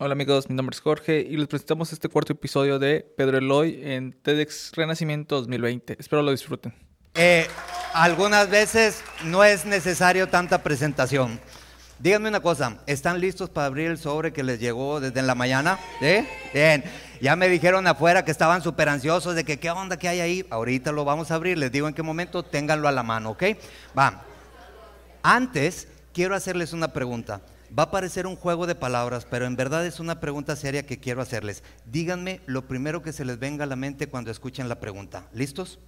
Hola amigos, mi nombre es Jorge y les presentamos este cuarto episodio de Pedro Eloy en TEDx Renacimiento 2020. Espero lo disfruten. Eh, algunas veces no es necesario tanta presentación. Díganme una cosa, ¿están listos para abrir el sobre que les llegó desde la mañana? Bien, ya me dijeron afuera que estaban súper ansiosos de que qué onda que hay ahí. Ahorita lo vamos a abrir, les digo en qué momento, ténganlo a la mano, ¿ok? Va. Antes, quiero hacerles una pregunta. Va a parecer un juego de palabras, pero en verdad es una pregunta seria que quiero hacerles. Díganme lo primero que se les venga a la mente cuando escuchen la pregunta. ¿Listos?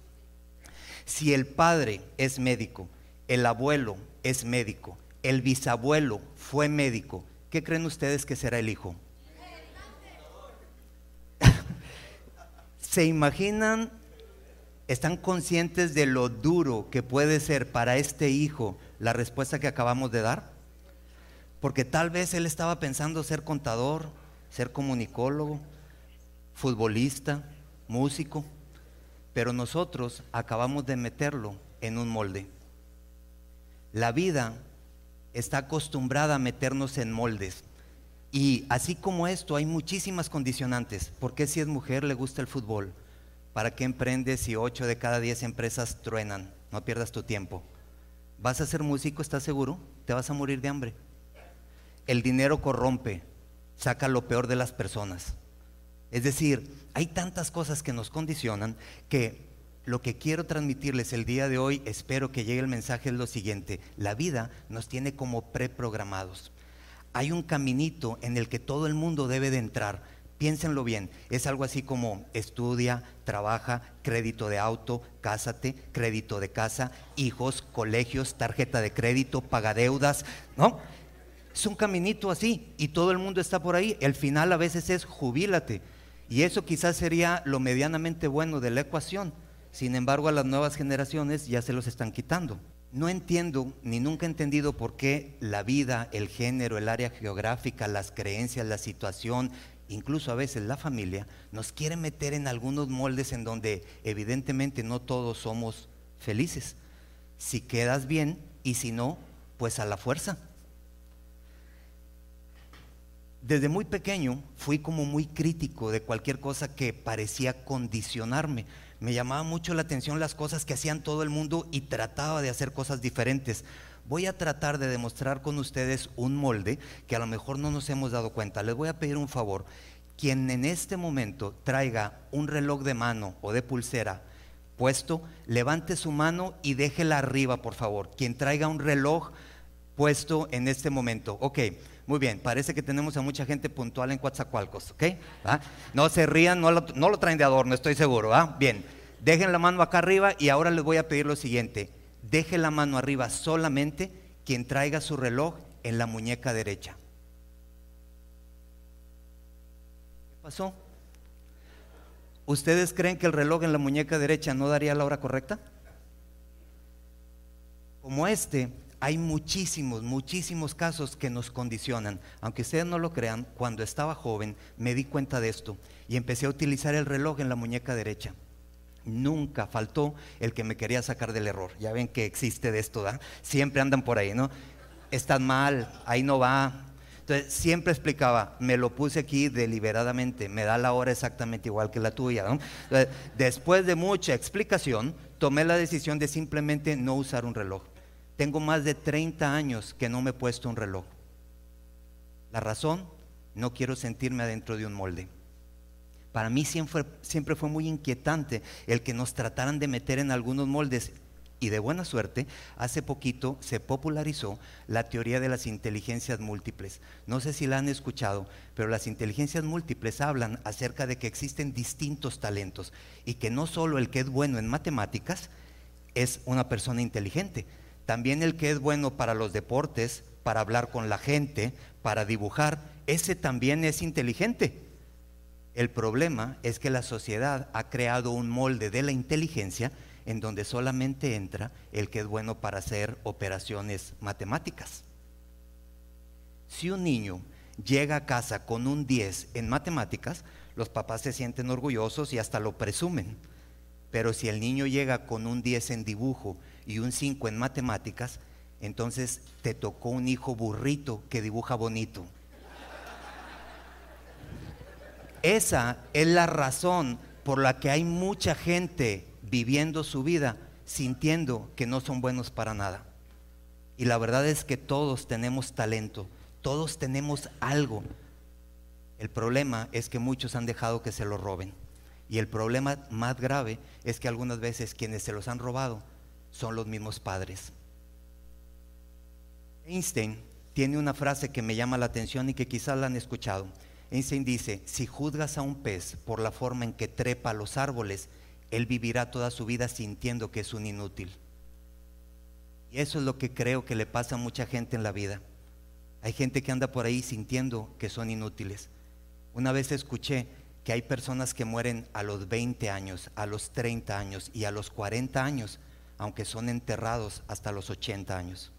Si el padre es médico, el abuelo es médico, el bisabuelo fue médico, ¿qué creen ustedes que será el hijo? ¿Se imaginan? ¿Están conscientes de lo duro que puede ser para este hijo la respuesta que acabamos de dar? Porque tal vez él estaba pensando ser contador, ser comunicólogo, futbolista, músico, pero nosotros acabamos de meterlo en un molde. La vida está acostumbrada a meternos en moldes. Y así como esto, hay muchísimas condicionantes. ¿Por qué si es mujer le gusta el fútbol? ¿Para qué emprendes si 8 de cada 10 empresas truenan? No pierdas tu tiempo. ¿Vas a ser músico? ¿Estás seguro? Te vas a morir de hambre. El dinero corrompe, saca lo peor de las personas. Es decir, hay tantas cosas que nos condicionan que lo que quiero transmitirles el día de hoy, espero que llegue el mensaje, es lo siguiente. La vida nos tiene como preprogramados. Hay un caminito en el que todo el mundo debe de entrar. Piénsenlo bien, es algo así como estudia, trabaja, crédito de auto, cásate, crédito de casa, hijos, colegios, tarjeta de crédito, paga deudas, ¿no? Es un caminito así y todo el mundo está por ahí. El final a veces es jubílate. Y eso quizás sería lo medianamente bueno de la ecuación. Sin embargo, a las nuevas generaciones ya se los están quitando. No entiendo ni nunca he entendido por qué la vida, el género, el área geográfica, las creencias, la situación, incluso a veces la familia, nos quiere meter en algunos moldes en donde evidentemente no todos somos felices. Si quedas bien y si no, pues a la fuerza. Desde muy pequeño fui como muy crítico de cualquier cosa que parecía condicionarme. Me llamaba mucho la atención las cosas que hacían todo el mundo y trataba de hacer cosas diferentes. Voy a tratar de demostrar con ustedes un molde que a lo mejor no nos hemos dado cuenta. Les voy a pedir un favor. Quien en este momento traiga un reloj de mano o de pulsera puesto, levante su mano y déjela arriba, por favor. Quien traiga un reloj puesto en este momento. Ok. Muy bien, parece que tenemos a mucha gente puntual en Coatzacoalcos, ¿ok? No se rían, no lo, traen de adorno, estoy seguro. Bien, dejen la mano acá arriba y ahora les voy a pedir lo siguiente. Deje la mano arriba solamente quien traiga su reloj en la muñeca derecha. ¿Qué pasó? ¿Ustedes creen que el reloj en la muñeca derecha no daría la hora correcta? Como este, hay muchísimos, muchísimos casos que nos condicionan. Aunque ustedes no lo crean, cuando estaba joven me di cuenta de esto y empecé a utilizar el reloj en la muñeca derecha. Nunca faltó el que me quería sacar del error. Ya ven que existe de esto, ¿da? Siempre andan por ahí, ¿no? Están mal, ahí no va. Entonces siempre explicaba, me lo puse aquí deliberadamente, me da la hora exactamente igual que la tuya. después de mucha explicación, tomé la decisión de simplemente no usar un reloj. Tengo más de 30 años que no me he puesto un reloj. La razón, no quiero sentirme adentro de un molde. Para mí siempre, fue muy inquietante el que nos trataran de meter en algunos moldes. Y de buena suerte, hace poquito se popularizó la teoría de las inteligencias múltiples. No sé si la han escuchado, pero las inteligencias múltiples hablan acerca de que existen distintos talentos y que no solo el que es bueno en matemáticas es una persona inteligente, también el que es bueno para los deportes, para hablar con la gente, para dibujar, ese también es inteligente. El problema es que la sociedad ha creado un molde de la inteligencia en donde solamente entra el que es bueno para hacer operaciones matemáticas. Si un niño llega a casa con un 10 en matemáticas, los papás se sienten orgullosos y hasta lo presumen. Pero si el niño llega con un 10 en dibujo y un 5 en matemáticas, entonces te tocó un hijo burrito que dibuja bonito. Esa es la razón por la que hay mucha gente viviendo su vida sintiendo que no son buenos para nada. Y la verdad es que todos tenemos talento, todos tenemos algo. El problema es que muchos han dejado que se lo roben. Y el problema más grave es que algunas veces quienes se los han robado son los mismos padres. Einstein tiene una frase que me llama la atención y que quizás la han escuchado. Einstein dice, si juzgas a un pez por la forma en que trepa los árboles, él vivirá toda su vida sintiendo que es un inútil. Y eso es lo que creo que le pasa a mucha gente en la vida. Hay gente que anda por ahí sintiendo que son inútiles. Una vez escuché que hay personas que mueren a los 20 años, a los 30 años y a los 40 años, aunque son enterrados hasta los 80 años.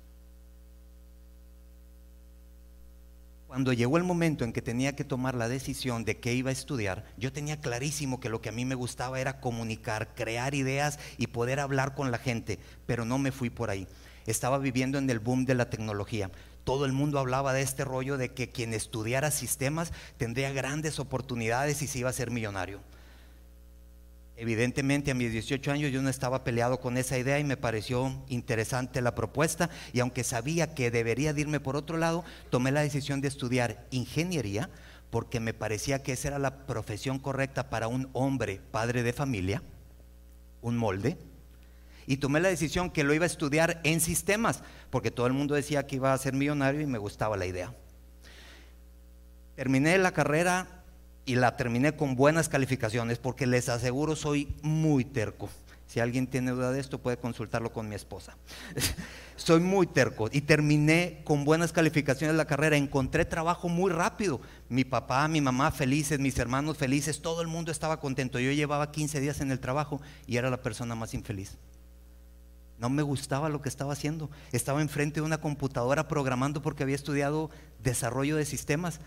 Cuando llegó el momento en que tenía que tomar la decisión de qué iba a estudiar, yo tenía clarísimo que lo que a mí me gustaba era comunicar, crear ideas y poder hablar con la gente, pero no me fui por ahí. Estaba viviendo en el boom de la tecnología. Todo el mundo hablaba de este rollo de que quien estudiara sistemas tendría grandes oportunidades y se iba a ser millonario. Evidentemente a mis 18 años yo no estaba peleado con esa idea y me pareció interesante la propuesta y aunque sabía que debería irme por otro lado, tomé la decisión de estudiar ingeniería porque me parecía que esa era la profesión correcta para un hombre, padre de familia, un molde. Y tomé la decisión que lo iba a estudiar en sistemas, porque todo el mundo decía que iba a ser millonario y me gustaba la idea. Terminé la carrera y la terminé con buenas calificaciones porque les aseguro soy muy terco. Si alguien tiene duda de esto puede consultarlo con mi esposa. soy muy terco y terminé con buenas calificaciones la carrera. Encontré trabajo muy rápido. Mi papá, mi mamá felices, mis hermanos felices, todo el mundo estaba contento. Yo llevaba 15 días en el trabajo y era la persona más infeliz. No me gustaba lo que estaba haciendo. Estaba enfrente de una computadora programando porque había estudiado desarrollo de sistemas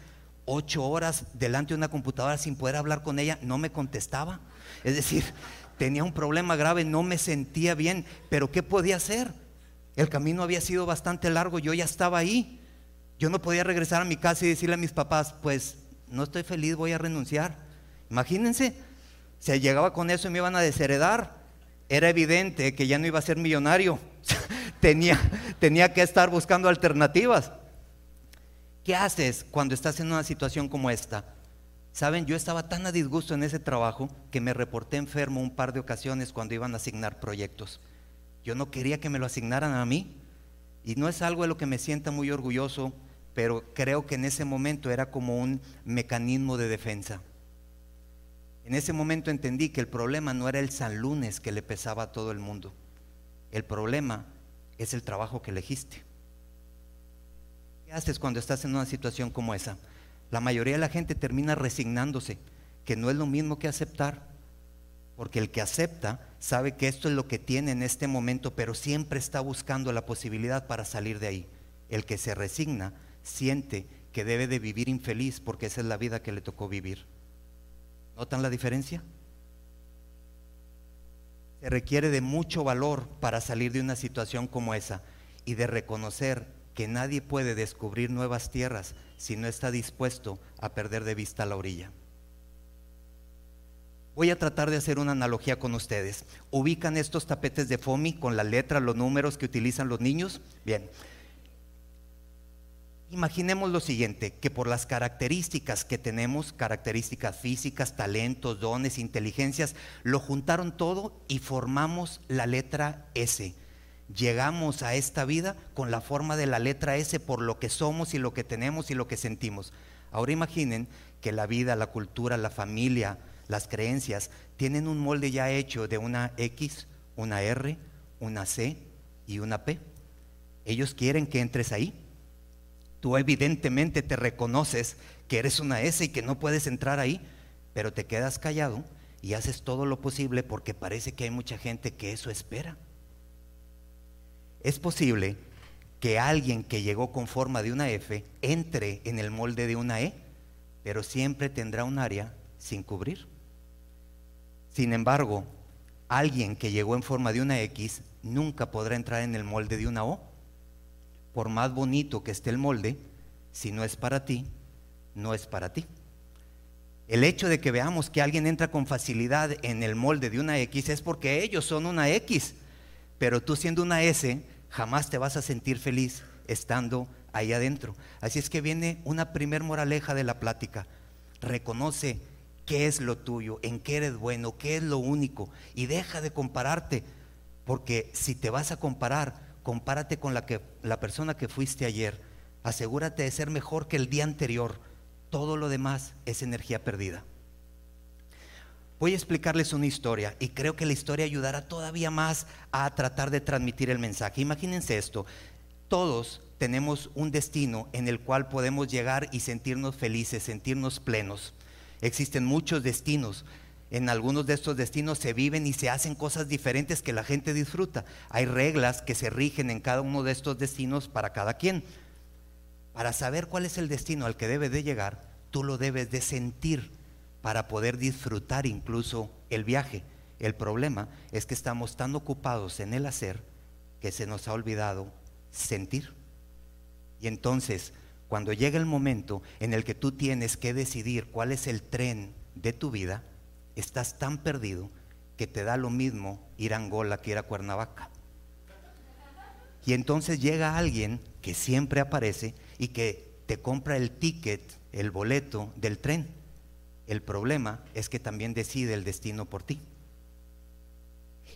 ocho horas delante de una computadora sin poder hablar con ella, no me contestaba. Es decir, tenía un problema grave, no me sentía bien, pero ¿qué podía hacer? El camino había sido bastante largo, yo ya estaba ahí. Yo no podía regresar a mi casa y decirle a mis papás, pues no estoy feliz, voy a renunciar. Imagínense, si llegaba con eso y me iban a desheredar, era evidente que ya no iba a ser millonario. tenía, tenía que estar buscando alternativas. ¿Qué haces cuando estás en una situación como esta? Saben, yo estaba tan a disgusto en ese trabajo que me reporté enfermo un par de ocasiones cuando iban a asignar proyectos. Yo no quería que me lo asignaran a mí y no es algo de lo que me sienta muy orgulloso, pero creo que en ese momento era como un mecanismo de defensa. En ese momento entendí que el problema no era el San Lunes que le pesaba a todo el mundo. El problema es el trabajo que elegiste. ¿Qué haces cuando estás en una situación como esa? La mayoría de la gente termina resignándose, que no es lo mismo que aceptar, porque el que acepta sabe que esto es lo que tiene en este momento, pero siempre está buscando la posibilidad para salir de ahí. El que se resigna siente que debe de vivir infeliz porque esa es la vida que le tocó vivir. ¿Notan la diferencia? Se requiere de mucho valor para salir de una situación como esa y de reconocer que nadie puede descubrir nuevas tierras si no está dispuesto a perder de vista la orilla. Voy a tratar de hacer una analogía con ustedes. ¿Ubican estos tapetes de FOMI con la letra, los números que utilizan los niños? Bien. Imaginemos lo siguiente, que por las características que tenemos, características físicas, talentos, dones, inteligencias, lo juntaron todo y formamos la letra S llegamos a esta vida con la forma de la letra S por lo que somos y lo que tenemos y lo que sentimos. Ahora imaginen que la vida, la cultura, la familia, las creencias tienen un molde ya hecho de una X, una R, una C y una P. Ellos quieren que entres ahí. Tú evidentemente te reconoces que eres una S y que no puedes entrar ahí, pero te quedas callado y haces todo lo posible porque parece que hay mucha gente que eso espera. Es posible que alguien que llegó con forma de una F entre en el molde de una E, pero siempre tendrá un área sin cubrir. Sin embargo, alguien que llegó en forma de una X nunca podrá entrar en el molde de una O. Por más bonito que esté el molde, si no es para ti, no es para ti. El hecho de que veamos que alguien entra con facilidad en el molde de una X es porque ellos son una X. Pero tú siendo una S, jamás te vas a sentir feliz estando ahí adentro. Así es que viene una primer moraleja de la plática. Reconoce qué es lo tuyo, en qué eres bueno, qué es lo único. Y deja de compararte. Porque si te vas a comparar, compárate con la, que, la persona que fuiste ayer. Asegúrate de ser mejor que el día anterior todo lo demás es energía perdida. Voy a explicarles una historia y creo que la historia ayudará todavía más a tratar de transmitir el mensaje. Imagínense esto, todos tenemos un destino en el cual podemos llegar y sentirnos felices, sentirnos plenos. Existen muchos destinos. En algunos de estos destinos se viven y se hacen cosas diferentes que la gente disfruta. Hay reglas que se rigen en cada uno de estos destinos para cada quien. Para saber cuál es el destino al que debe de llegar, tú lo debes de sentir para poder disfrutar incluso el viaje. El problema es que estamos tan ocupados en el hacer que se nos ha olvidado sentir. Y entonces, cuando llega el momento en el que tú tienes que decidir cuál es el tren de tu vida, estás tan perdido que te da lo mismo ir a Angola que ir a Cuernavaca. Y entonces llega alguien que siempre aparece y que te compra el ticket, el boleto del tren. El problema es que también decide el destino por ti.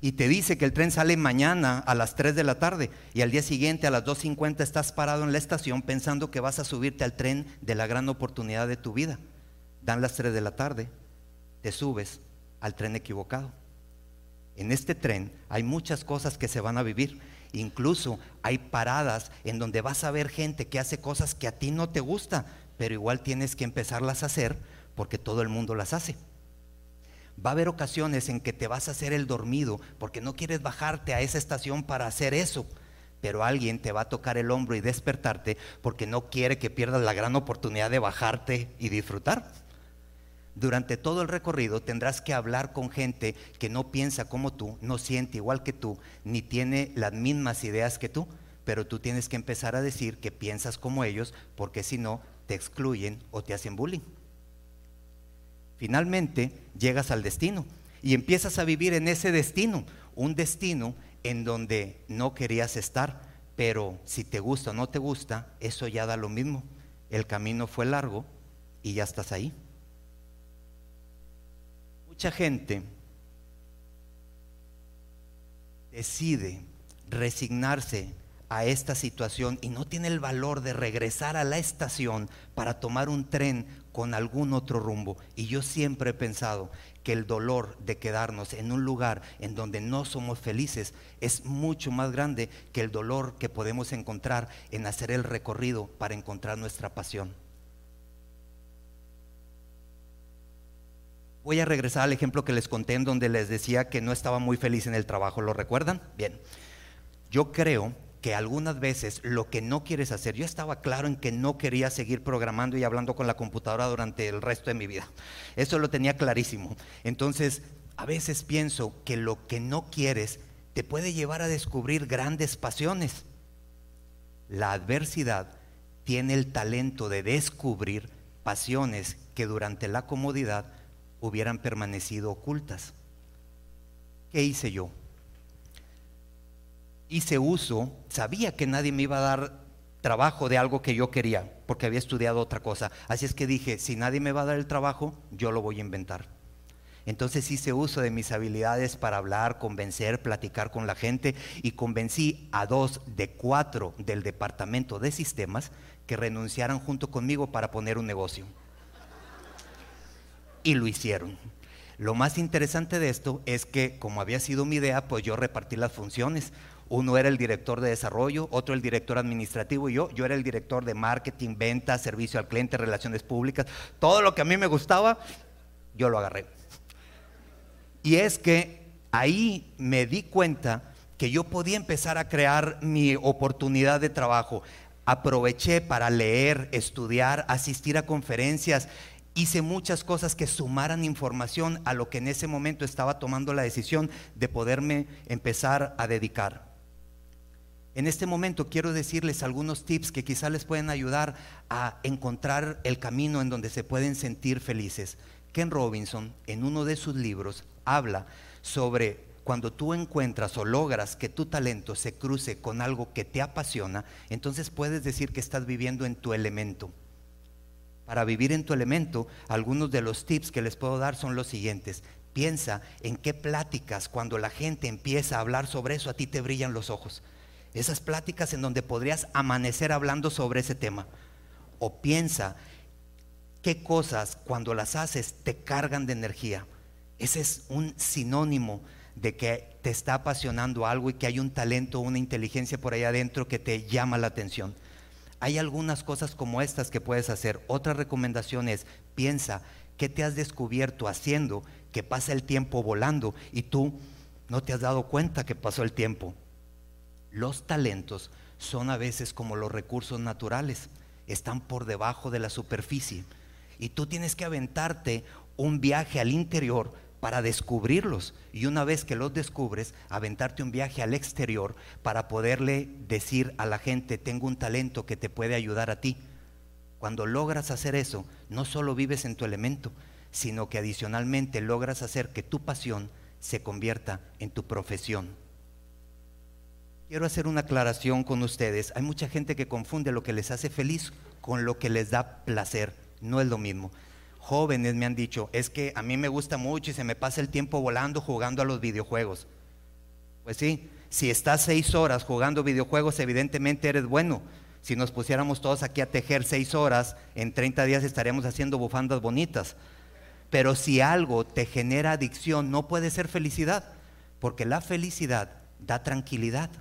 Y te dice que el tren sale mañana a las 3 de la tarde y al día siguiente a las 2.50 estás parado en la estación pensando que vas a subirte al tren de la gran oportunidad de tu vida. Dan las 3 de la tarde, te subes al tren equivocado. En este tren hay muchas cosas que se van a vivir Incluso hay paradas en donde vas a ver gente que hace cosas que a ti no te gusta, pero igual tienes que empezarlas a hacer porque todo el mundo las hace. Va a haber ocasiones en que te vas a hacer el dormido porque no quieres bajarte a esa estación para hacer eso, pero alguien te va a tocar el hombro y despertarte porque no quiere que pierdas la gran oportunidad de bajarte y disfrutar durante todo el recorrido tendrás que hablar con gente que no piensa como tú, no siente igual que tú, ni tiene las mismas ideas que tú, pero tú tienes que empezar a decir que piensas como ellos, porque si no, te excluyen o te hacen bullying. Finalmente llegas al destino y empiezas a vivir en ese destino, un destino en donde no querías estar, pero si te gusta o no te gusta, eso ya da lo mismo. El camino fue largo y ya estás ahí. Mucha gente decide resignarse a esta situación y no tiene el valor de regresar a la estación para tomar un tren con algún otro rumbo. Y yo siempre he pensado que el dolor de quedarnos en un lugar en donde no somos felices es mucho más grande que el dolor que podemos encontrar en hacer el recorrido para encontrar nuestra pasión. Voy a regresar al ejemplo que les conté en donde les decía que no estaba muy feliz en el trabajo. ¿Lo recuerdan? Bien. Yo creo que algunas veces lo que no quieres hacer, yo estaba claro en que no quería seguir programando y hablando con la computadora durante el resto de mi vida. Eso lo tenía clarísimo. Entonces, a veces pienso que lo que no quieres te puede llevar a descubrir grandes pasiones. La adversidad tiene el talento de descubrir pasiones que durante la comodidad hubieran permanecido ocultas. ¿Qué hice yo? Hice uso, sabía que nadie me iba a dar trabajo de algo que yo quería, porque había estudiado otra cosa. Así es que dije, si nadie me va a dar el trabajo, yo lo voy a inventar. Entonces hice uso de mis habilidades para hablar, convencer, platicar con la gente y convencí a dos de cuatro del departamento de sistemas que renunciaran junto conmigo para poner un negocio y lo hicieron. Lo más interesante de esto es que, como había sido mi idea, pues yo repartí las funciones. Uno era el director de desarrollo, otro el director administrativo y yo. Yo era el director de marketing, ventas, servicio al cliente, relaciones públicas. Todo lo que a mí me gustaba, yo lo agarré. Y es que ahí me di cuenta que yo podía empezar a crear mi oportunidad de trabajo. Aproveché para leer, estudiar, asistir a conferencias hice muchas cosas que sumaran información a lo que en ese momento estaba tomando la decisión de poderme empezar a dedicar. En este momento quiero decirles algunos tips que quizá les pueden ayudar a encontrar el camino en donde se pueden sentir felices. Ken Robinson, en uno de sus libros, habla sobre cuando tú encuentras o logras que tu talento se cruce con algo que te apasiona, entonces puedes decir que estás viviendo en tu elemento. Para vivir en tu elemento, algunos de los tips que les puedo dar son los siguientes. Piensa en qué pláticas cuando la gente empieza a hablar sobre eso a ti te brillan los ojos. Esas pláticas en donde podrías amanecer hablando sobre ese tema. O piensa qué cosas cuando las haces te cargan de energía. Ese es un sinónimo de que te está apasionando algo y que hay un talento, una inteligencia por ahí adentro que te llama la atención. Hay algunas cosas como estas que puedes hacer. Otra recomendación es, piensa qué te has descubierto haciendo que pasa el tiempo volando y tú no te has dado cuenta que pasó el tiempo. Los talentos son a veces como los recursos naturales, están por debajo de la superficie y tú tienes que aventarte un viaje al interior para descubrirlos y una vez que los descubres, aventarte un viaje al exterior para poderle decir a la gente, tengo un talento que te puede ayudar a ti. Cuando logras hacer eso, no solo vives en tu elemento, sino que adicionalmente logras hacer que tu pasión se convierta en tu profesión. Quiero hacer una aclaración con ustedes. Hay mucha gente que confunde lo que les hace feliz con lo que les da placer. No es lo mismo. Jóvenes me han dicho, es que a mí me gusta mucho y se me pasa el tiempo volando jugando a los videojuegos. Pues sí, si estás seis horas jugando videojuegos, evidentemente eres bueno. Si nos pusiéramos todos aquí a tejer seis horas, en 30 días estaríamos haciendo bufandas bonitas. Pero si algo te genera adicción, no puede ser felicidad, porque la felicidad da tranquilidad.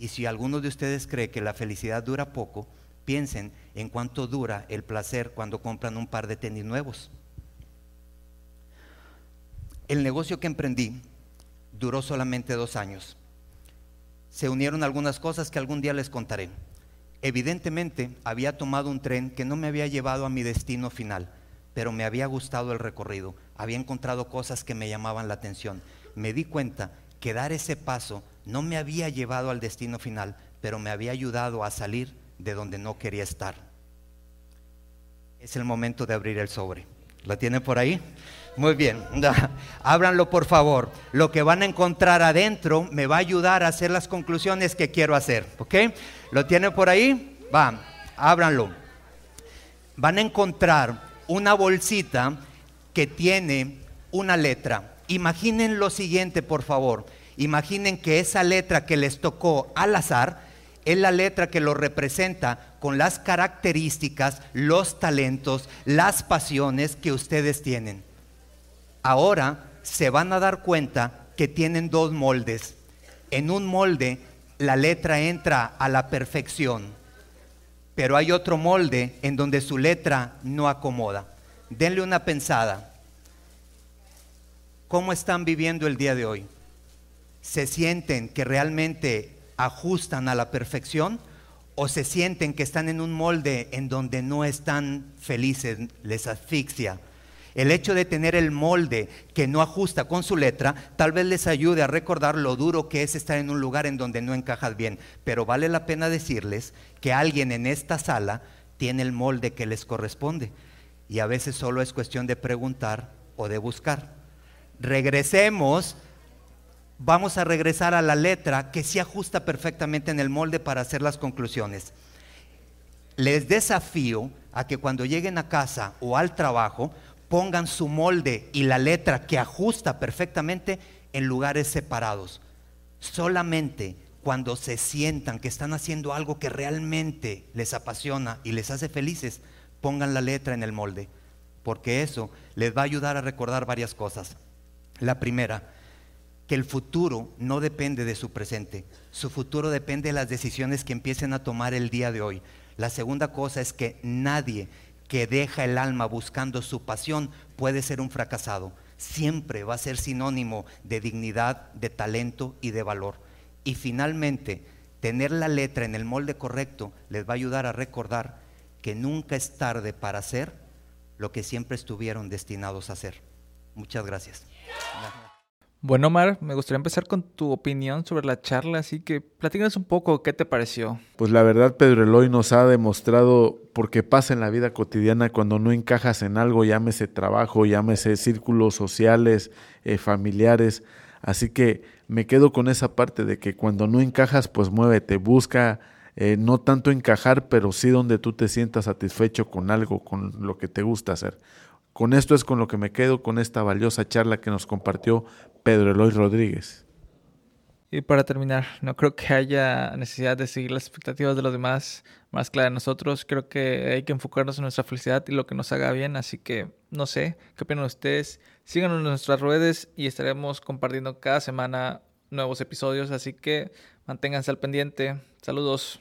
Y si alguno de ustedes cree que la felicidad dura poco, piensen en cuánto dura el placer cuando compran un par de tenis nuevos. El negocio que emprendí duró solamente dos años. Se unieron algunas cosas que algún día les contaré. Evidentemente había tomado un tren que no me había llevado a mi destino final pero me había gustado el recorrido, había encontrado cosas que me llamaban la atención. Me di cuenta que dar ese paso no me había llevado al destino final, pero me había ayudado a salir de donde no quería estar. Es el momento de abrir el sobre. ¿Lo tiene por ahí? Muy bien, ábranlo por favor. Lo que van a encontrar adentro me va a ayudar a hacer las conclusiones que quiero hacer. ¿Ok? ¿Lo tiene por ahí? Va, ábranlo. Van a encontrar una bolsita que tiene una letra. Imaginen lo siguiente, por favor. Imaginen que esa letra que les tocó al azar es la letra que lo representa con las características, los talentos, las pasiones que ustedes tienen. Ahora se van a dar cuenta que tienen dos moldes. En un molde la letra entra a la perfección pero hay otro molde en donde su letra no acomoda. Denle una pensada. ¿Cómo están viviendo el día de hoy? ¿Se sienten que realmente ajustan a la perfección o se sienten que están en un molde en donde no están felices, les asfixia? El hecho de tener el molde que no ajusta con su letra, tal vez les ayude a recordar lo duro que es estar en un lugar en donde no encajas bien. Pero vale la pena decirles que alguien en esta sala tiene el molde que les corresponde. Y a veces solo es cuestión de preguntar o de buscar. Regresemos, vamos a regresar a la letra que se ajusta perfectamente en el molde para hacer las conclusiones. Les desafío a que cuando lleguen a casa o al trabajo, pongan su molde y la letra que ajusta perfectamente en lugares separados. Solamente cuando se sientan que están haciendo algo que realmente les apasiona y les hace felices, pongan la letra en el molde, porque eso les va a ayudar a recordar varias cosas. La primera, que el futuro no depende de su presente, su futuro depende de las decisiones que empiecen a tomar el día de hoy. La segunda cosa es que nadie que deja el alma buscando su pasión puede ser un fracasado. Siempre va a ser sinónimo de dignidad, de talento y de valor. Y finalmente, tener la letra en el molde correcto les va a ayudar a recordar que nunca es tarde para hacer lo que siempre estuvieron destinados a hacer. Muchas gracias. Bueno, Omar, me gustaría empezar con tu opinión sobre la charla, así que platícanos un poco qué te pareció. Pues la verdad, Pedro Eloy nos ha demostrado, porque pasa en la vida cotidiana cuando no encajas en algo, llámese trabajo, llámese círculos sociales, eh, familiares. Así que me quedo con esa parte de que cuando no encajas, pues muévete, busca eh, no tanto encajar, pero sí donde tú te sientas satisfecho con algo, con lo que te gusta hacer. Con esto es con lo que me quedo, con esta valiosa charla que nos compartió Pedro Eloy Rodríguez. Y para terminar, no creo que haya necesidad de seguir las expectativas de los demás más que de nosotros. Creo que hay que enfocarnos en nuestra felicidad y lo que nos haga bien. Así que no sé, ¿qué opinan ustedes? Síganos en nuestras redes y estaremos compartiendo cada semana nuevos episodios. Así que manténganse al pendiente. Saludos.